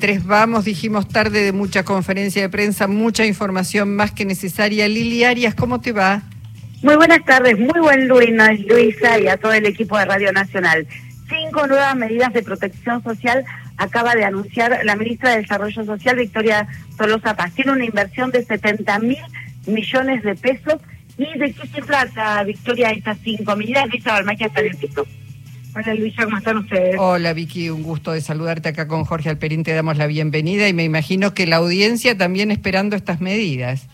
Tres vamos, dijimos tarde de mucha conferencia de prensa, mucha información más que necesaria. Lili Arias, ¿cómo te va? Muy buenas tardes, muy buen lunes, Luisa, y a todo el equipo de Radio Nacional. Cinco nuevas medidas de protección social acaba de anunciar la ministra de Desarrollo Social, Victoria Tolosa Paz. Tiene una inversión de 70 mil millones de pesos. ¿Y de qué se trata, Victoria, estas cinco medidas? Luisa Balmaquia está en el Hola Luisa, ¿cómo están ustedes? Hola Vicky, un gusto de saludarte acá con Jorge Alperín, te damos la bienvenida y me imagino que la audiencia también esperando estas medidas.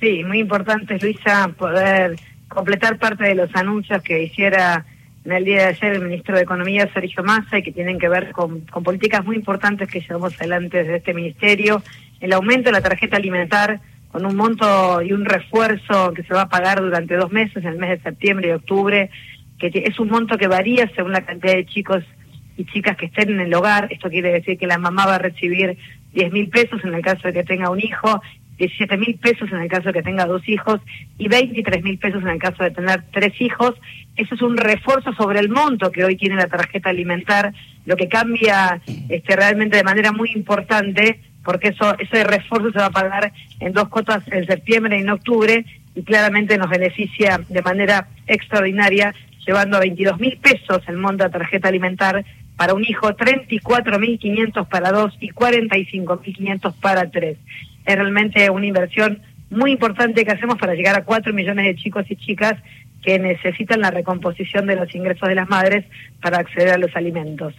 Sí, muy importante Luisa poder completar parte de los anuncios que hiciera en el día de ayer el ministro de Economía Sergio Massa y que tienen que ver con, con políticas muy importantes que llevamos adelante desde este ministerio, el aumento de la tarjeta alimentar con un monto y un refuerzo que se va a pagar durante dos meses, en el mes de septiembre y octubre, que es un monto que varía según la cantidad de chicos y chicas que estén en el hogar. Esto quiere decir que la mamá va a recibir 10 mil pesos en el caso de que tenga un hijo, 17 mil pesos en el caso de que tenga dos hijos y 23 mil pesos en el caso de tener tres hijos. Eso es un refuerzo sobre el monto que hoy tiene la tarjeta alimentar, lo que cambia este, realmente de manera muy importante porque eso ese refuerzo se va a pagar en dos cuotas en septiembre y en octubre y claramente nos beneficia de manera extraordinaria llevando a 22 mil pesos el monto de tarjeta alimentar para un hijo, 34 mil 500 para dos y 45 mil 500 para tres. Es realmente una inversión muy importante que hacemos para llegar a 4 millones de chicos y chicas que necesitan la recomposición de los ingresos de las madres para acceder a los alimentos.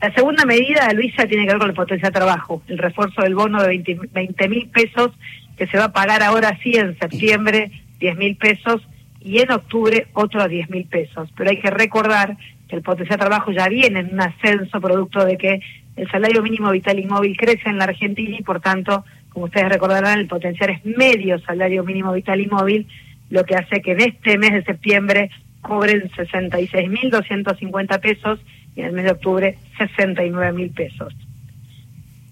La segunda medida, Luisa, tiene que ver con el potencial de trabajo, el refuerzo del bono de 20 mil pesos que se va a pagar ahora sí en septiembre, 10 mil pesos y en octubre otros 10 mil pesos. Pero hay que recordar que el potencial de trabajo ya viene en un ascenso producto de que el salario mínimo vital y móvil crece en la Argentina y por tanto, como ustedes recordarán, el potencial es medio salario mínimo vital y móvil, lo que hace que en este mes de septiembre cobren 66.250 pesos y en el mes de octubre 69.000 pesos.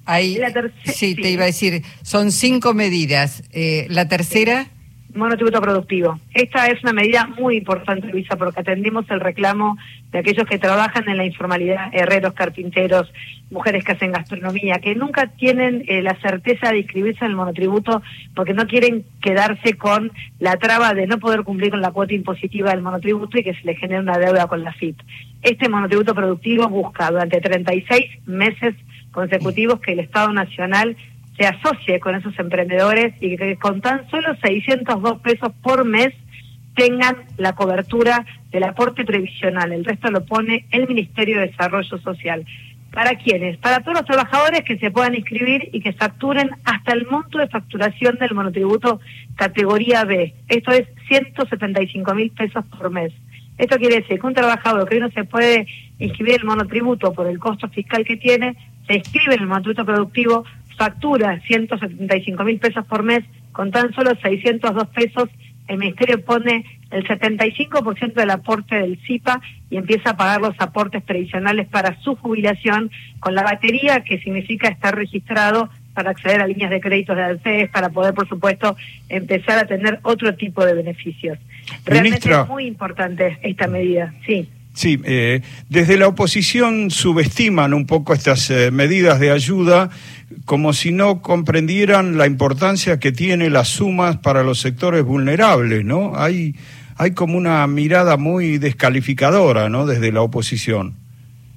Ahí, sí, te iba a decir, son cinco medidas. Eh, ¿La tercera? Monotributo productivo. Esta es una medida muy importante, Luisa, porque atendimos el reclamo de aquellos que trabajan en la informalidad, herreros, carpinteros, mujeres que hacen gastronomía, que nunca tienen eh, la certeza de inscribirse en el monotributo porque no quieren quedarse con la traba de no poder cumplir con la cuota impositiva del monotributo y que se les genere una deuda con la FIP. Este monotributo productivo busca durante 36 meses consecutivos que el Estado Nacional se asocie con esos emprendedores y que con tan solo 602 pesos por mes tengan la cobertura del aporte previsional. El resto lo pone el Ministerio de Desarrollo Social. ¿Para quiénes? Para todos los trabajadores que se puedan inscribir y que facturen hasta el monto de facturación del monotributo categoría B. Esto es 175 mil pesos por mes. Esto quiere decir que un trabajador que hoy no se puede inscribir el monotributo por el costo fiscal que tiene, se inscribe en el monotributo productivo, factura 175 mil pesos por mes, con tan solo 602 pesos, el Ministerio pone el 75% del aporte del CIPA y empieza a pagar los aportes previsionales para su jubilación con la batería que significa estar registrado para acceder a líneas de créditos de ANSES, para poder, por supuesto, empezar a tener otro tipo de beneficios. Realmente es muy importante esta medida, sí. Sí, eh, desde la oposición subestiman un poco estas eh, medidas de ayuda como si no comprendieran la importancia que tiene las sumas para los sectores vulnerables, ¿no? Hay, hay como una mirada muy descalificadora, ¿no? Desde la oposición.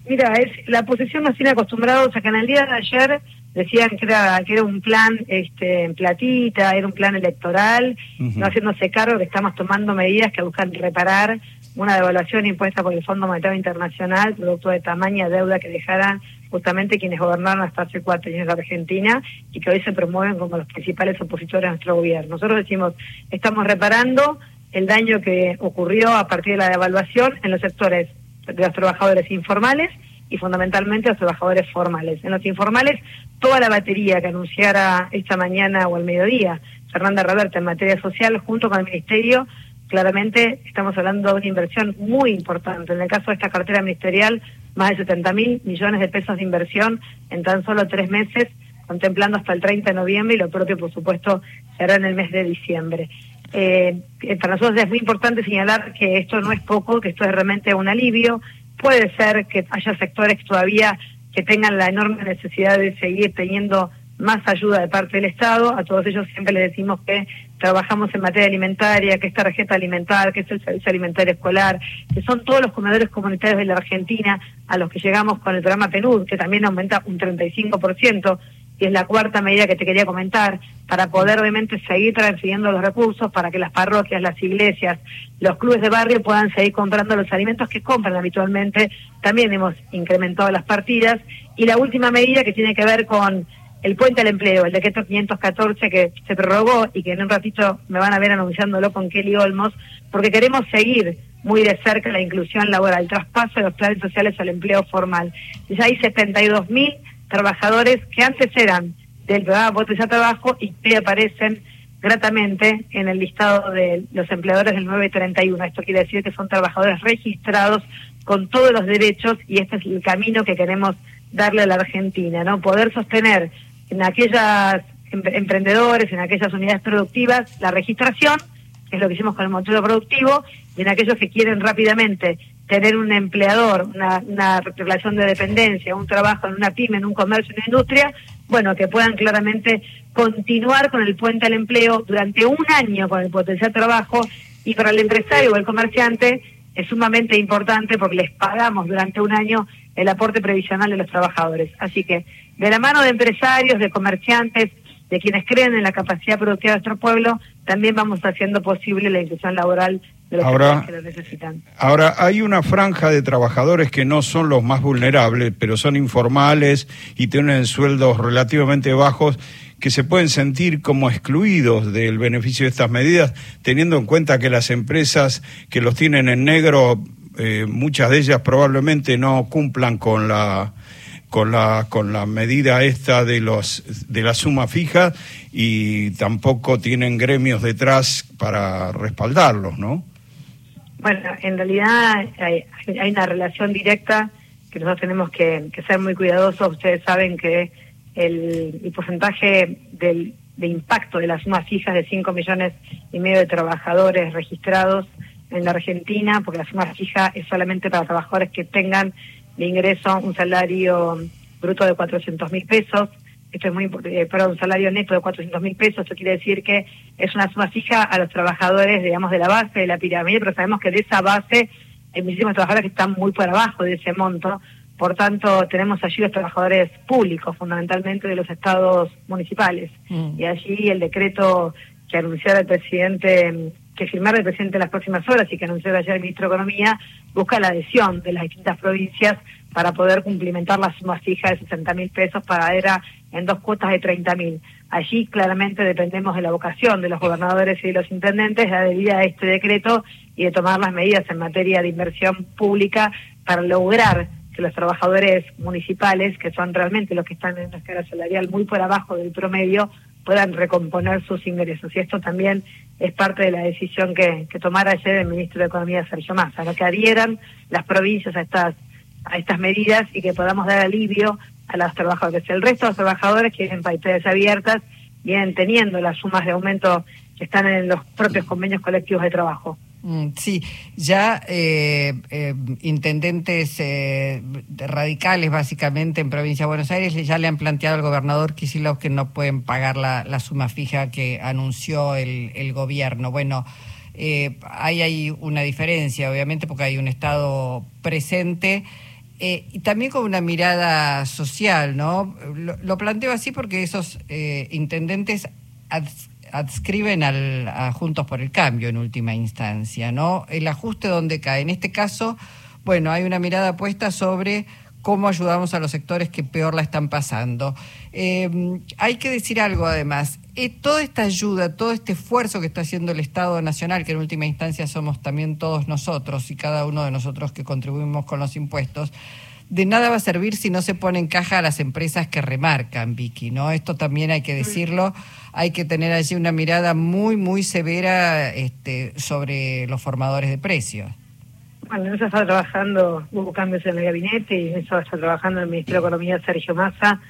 Mira, es, la oposición nos tiene acostumbrados a que en el día de ayer decían que era, que era un plan este, en platita, era un plan electoral, no haciéndose cargo que estamos tomando medidas que buscan reparar una devaluación impuesta por el Fondo Monetario Internacional, producto de tamaña deuda que dejaran justamente quienes gobernaron hasta hace cuatro años la Argentina y que hoy se promueven como los principales opositores a nuestro gobierno. Nosotros decimos, estamos reparando el daño que ocurrió a partir de la devaluación en los sectores de los trabajadores informales y fundamentalmente los trabajadores formales. En los informales, toda la batería que anunciara esta mañana o al mediodía Fernanda Roberta en materia social, junto con el Ministerio, claramente estamos hablando de una inversión muy importante. En el caso de esta cartera ministerial, más de 70 mil millones de pesos de inversión en tan solo tres meses, contemplando hasta el 30 de noviembre y lo propio, por supuesto, será en el mes de diciembre. Eh, para nosotros es muy importante señalar que esto no es poco, que esto es realmente un alivio. Puede ser que haya sectores todavía que tengan la enorme necesidad de seguir teniendo más ayuda de parte del Estado. A todos ellos siempre les decimos que trabajamos en materia alimentaria, que esta tarjeta alimentar, que es el servicio alimentario escolar, que son todos los comedores comunitarios de la Argentina a los que llegamos con el programa PNUD, que también aumenta un 35%, y es la cuarta medida que te quería comentar, para poder obviamente seguir transfiriendo los recursos, para que las parroquias, las iglesias, los clubes de barrio puedan seguir comprando los alimentos que compran habitualmente. También hemos incrementado las partidas. Y la última medida que tiene que ver con el puente al empleo, el decreto 514 que se prorrogó y que en un ratito me van a ver anunciándolo con Kelly Olmos, porque queremos seguir muy de cerca la inclusión laboral, el traspaso de los planes sociales al empleo formal. Ya hay 72 mil trabajadores que antes eran del programa Potencial Trabajo y que aparecen gratamente en el listado de los empleadores del 931. Esto quiere decir que son trabajadores registrados con todos los derechos y este es el camino que queremos darle a la Argentina, ¿no? Poder sostener en aquellas emprendedores, en aquellas unidades productivas, la registración, que es lo que hicimos con el modelo productivo, y en aquellos que quieren rápidamente tener un empleador, una, una relación de dependencia, un trabajo en una pyme, en un comercio, en una industria, bueno, que puedan claramente continuar con el puente al empleo durante un año con el potencial trabajo y para el empresario o el comerciante es sumamente importante porque les pagamos durante un año el aporte previsional de los trabajadores. Así que de la mano de empresarios, de comerciantes, de quienes creen en la capacidad productiva de nuestro pueblo, también vamos haciendo posible la inclusión laboral de los ahora, que lo necesitan. Ahora, hay una franja de trabajadores que no son los más vulnerables, pero son informales y tienen sueldos relativamente bajos que se pueden sentir como excluidos del beneficio de estas medidas, teniendo en cuenta que las empresas que los tienen en negro, eh, muchas de ellas probablemente no cumplan con la con la con la medida esta de los de la suma fija y tampoco tienen gremios detrás para respaldarlos, ¿no? Bueno, en realidad hay, hay una relación directa que nosotros tenemos que, que, ser muy cuidadosos. Ustedes saben que el, porcentaje del, de impacto de las sumas fijas de 5 millones y medio de trabajadores registrados en la Argentina, porque la suma fija es solamente para trabajadores que tengan de ingreso un salario bruto de 400 mil pesos, esto es muy importante, eh, para un salario neto de 400 mil pesos, esto quiere decir que es una suma fija a los trabajadores, digamos, de la base de la pirámide, pero sabemos que de esa base hay muchísimos trabajadores que están muy por abajo de ese monto, por tanto tenemos allí los trabajadores públicos, fundamentalmente de los estados municipales, mm. y allí el decreto que anunció el presidente que firmar el presidente en las próximas horas y que anunció ayer el ministro de Economía, busca la adhesión de las distintas provincias para poder cumplimentar la suma fija de 60 mil pesos para en dos cuotas de 30 mil. Allí claramente dependemos de la vocación de los gobernadores y de los intendentes de adherir a este decreto y de tomar las medidas en materia de inversión pública para lograr que los trabajadores municipales, que son realmente los que están en una escala salarial muy por abajo del promedio, puedan recomponer sus ingresos. Y esto también es parte de la decisión que, que tomara ayer el ministro de Economía, Sergio Massa, ¿no? que adhieran las provincias a estas, a estas medidas y que podamos dar alivio a los trabajadores. El resto de los trabajadores que en países abiertas vienen teniendo las sumas de aumento que están en los propios convenios colectivos de trabajo. Mm, sí, ya eh, eh, intendentes eh, radicales básicamente en provincia de Buenos Aires ya le han planteado al gobernador Kicillof que no pueden pagar la, la suma fija que anunció el, el gobierno. Bueno, hay ahí una diferencia, obviamente, porque hay un Estado presente. y también con una mirada social, ¿no? Lo planteo así porque esos intendentes adscriben al, a Juntos por el Cambio en última instancia, ¿no? El ajuste donde cae. En este caso, bueno, hay una mirada puesta sobre cómo ayudamos a los sectores que peor la están pasando. Eh, hay que decir algo además, eh, toda esta ayuda, todo este esfuerzo que está haciendo el Estado Nacional, que en última instancia somos también todos nosotros y cada uno de nosotros que contribuimos con los impuestos, de nada va a servir si no se pone en caja a las empresas que remarcan, Vicky, ¿no? Esto también hay que decirlo, hay que tener allí una mirada muy, muy severa este, sobre los formadores de precios. Bueno, eso está trabajando, hubo cambios en el gabinete y eso está trabajando el Ministerio de Economía Sergio Massa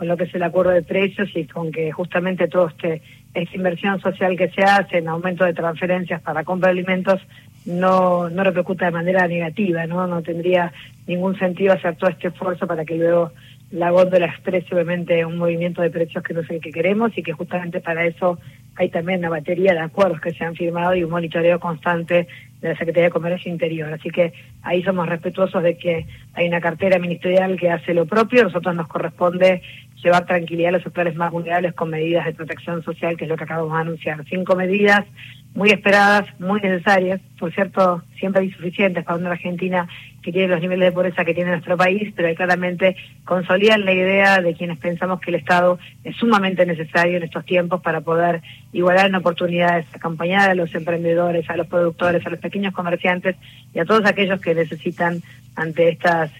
con lo que es el acuerdo de precios y con que justamente todo este esta inversión social que se hace en aumento de transferencias para compra de alimentos no, no repercuta de manera negativa, ¿no? No tendría ningún sentido hacer todo este esfuerzo para que luego la góndola exprese obviamente un movimiento de precios que no es el que queremos y que justamente para eso hay también una batería de acuerdos que se han firmado y un monitoreo constante de la Secretaría de Comercio Interior. Así que ahí somos respetuosos de que hay una cartera ministerial que hace lo propio, a nosotros nos corresponde llevar tranquilidad a los sectores más vulnerables con medidas de protección social, que es lo que acabamos de anunciar. Cinco medidas muy esperadas, muy necesarias, por cierto, siempre insuficientes para una Argentina que tiene los niveles de pobreza que tiene nuestro país, pero claramente consolidan la idea de quienes pensamos que el Estado es sumamente necesario en estos tiempos para poder igualar en oportunidades, acompañar a los emprendedores, a los productores, a los pequeños comerciantes y a todos aquellos que necesitan ante estas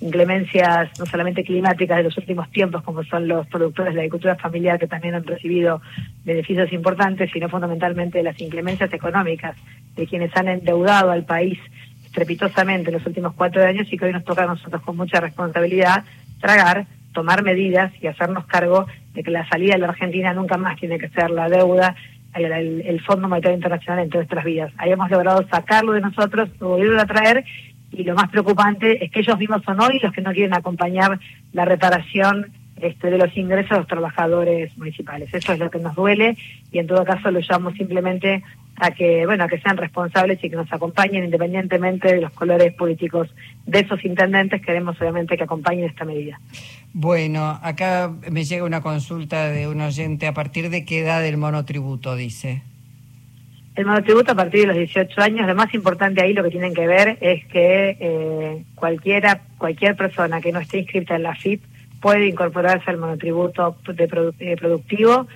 inclemencias no solamente climáticas de los últimos tiempos, como son los productores de la agricultura familiar que también han recibido beneficios importantes, sino fundamentalmente las inclemencias económicas de quienes han endeudado al país estrepitosamente en los últimos cuatro años y que hoy nos toca a nosotros con mucha responsabilidad tragar, tomar medidas y hacernos cargo de que la salida de la Argentina nunca más tiene que ser la deuda, el, el Fondo Monetario Internacional en todas nuestras vidas. Hayamos logrado sacarlo de nosotros, volverlo a traer y lo más preocupante es que ellos mismos son hoy los que no quieren acompañar la reparación este, de los ingresos de los trabajadores municipales. Eso es lo que nos duele y en todo caso lo llamo simplemente a que bueno a que sean responsables y que nos acompañen independientemente de los colores políticos de esos intendentes. Queremos obviamente que acompañen esta medida. Bueno acá me llega una consulta de un oyente. A partir de qué edad el monotributo dice el monotributo a partir de los 18 años. Lo más importante ahí lo que tienen que ver es que eh, cualquiera cualquier persona que no esté inscrita en la FIP puede incorporarse al monotributo de eh, productivo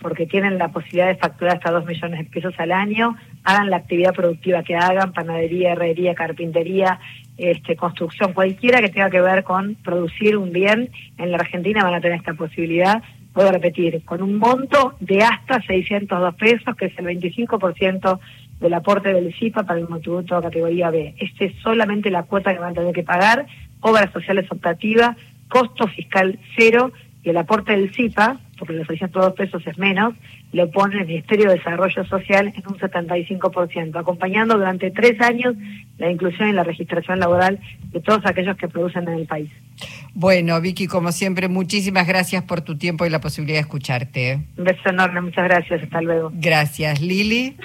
porque tienen la posibilidad de facturar hasta 2 millones de pesos al año, hagan la actividad productiva que hagan, panadería, herrería, carpintería, este, construcción, cualquiera que tenga que ver con producir un bien, en la Argentina van a tener esta posibilidad, puedo repetir, con un monto de hasta 602 pesos, que es el 25% del aporte del CIPA para el monotributo categoría B. Este es solamente la cuota que van a tener que pagar, obras sociales optativas, costo fiscal cero y el aporte del CIPA, porque los 602 pesos es menos, lo pone el Ministerio de Desarrollo Social en un 75%, acompañando durante tres años la inclusión y la registración laboral de todos aquellos que producen en el país. Bueno, Vicky, como siempre, muchísimas gracias por tu tiempo y la posibilidad de escucharte. Un beso enorme, muchas gracias, hasta luego. Gracias, Lili.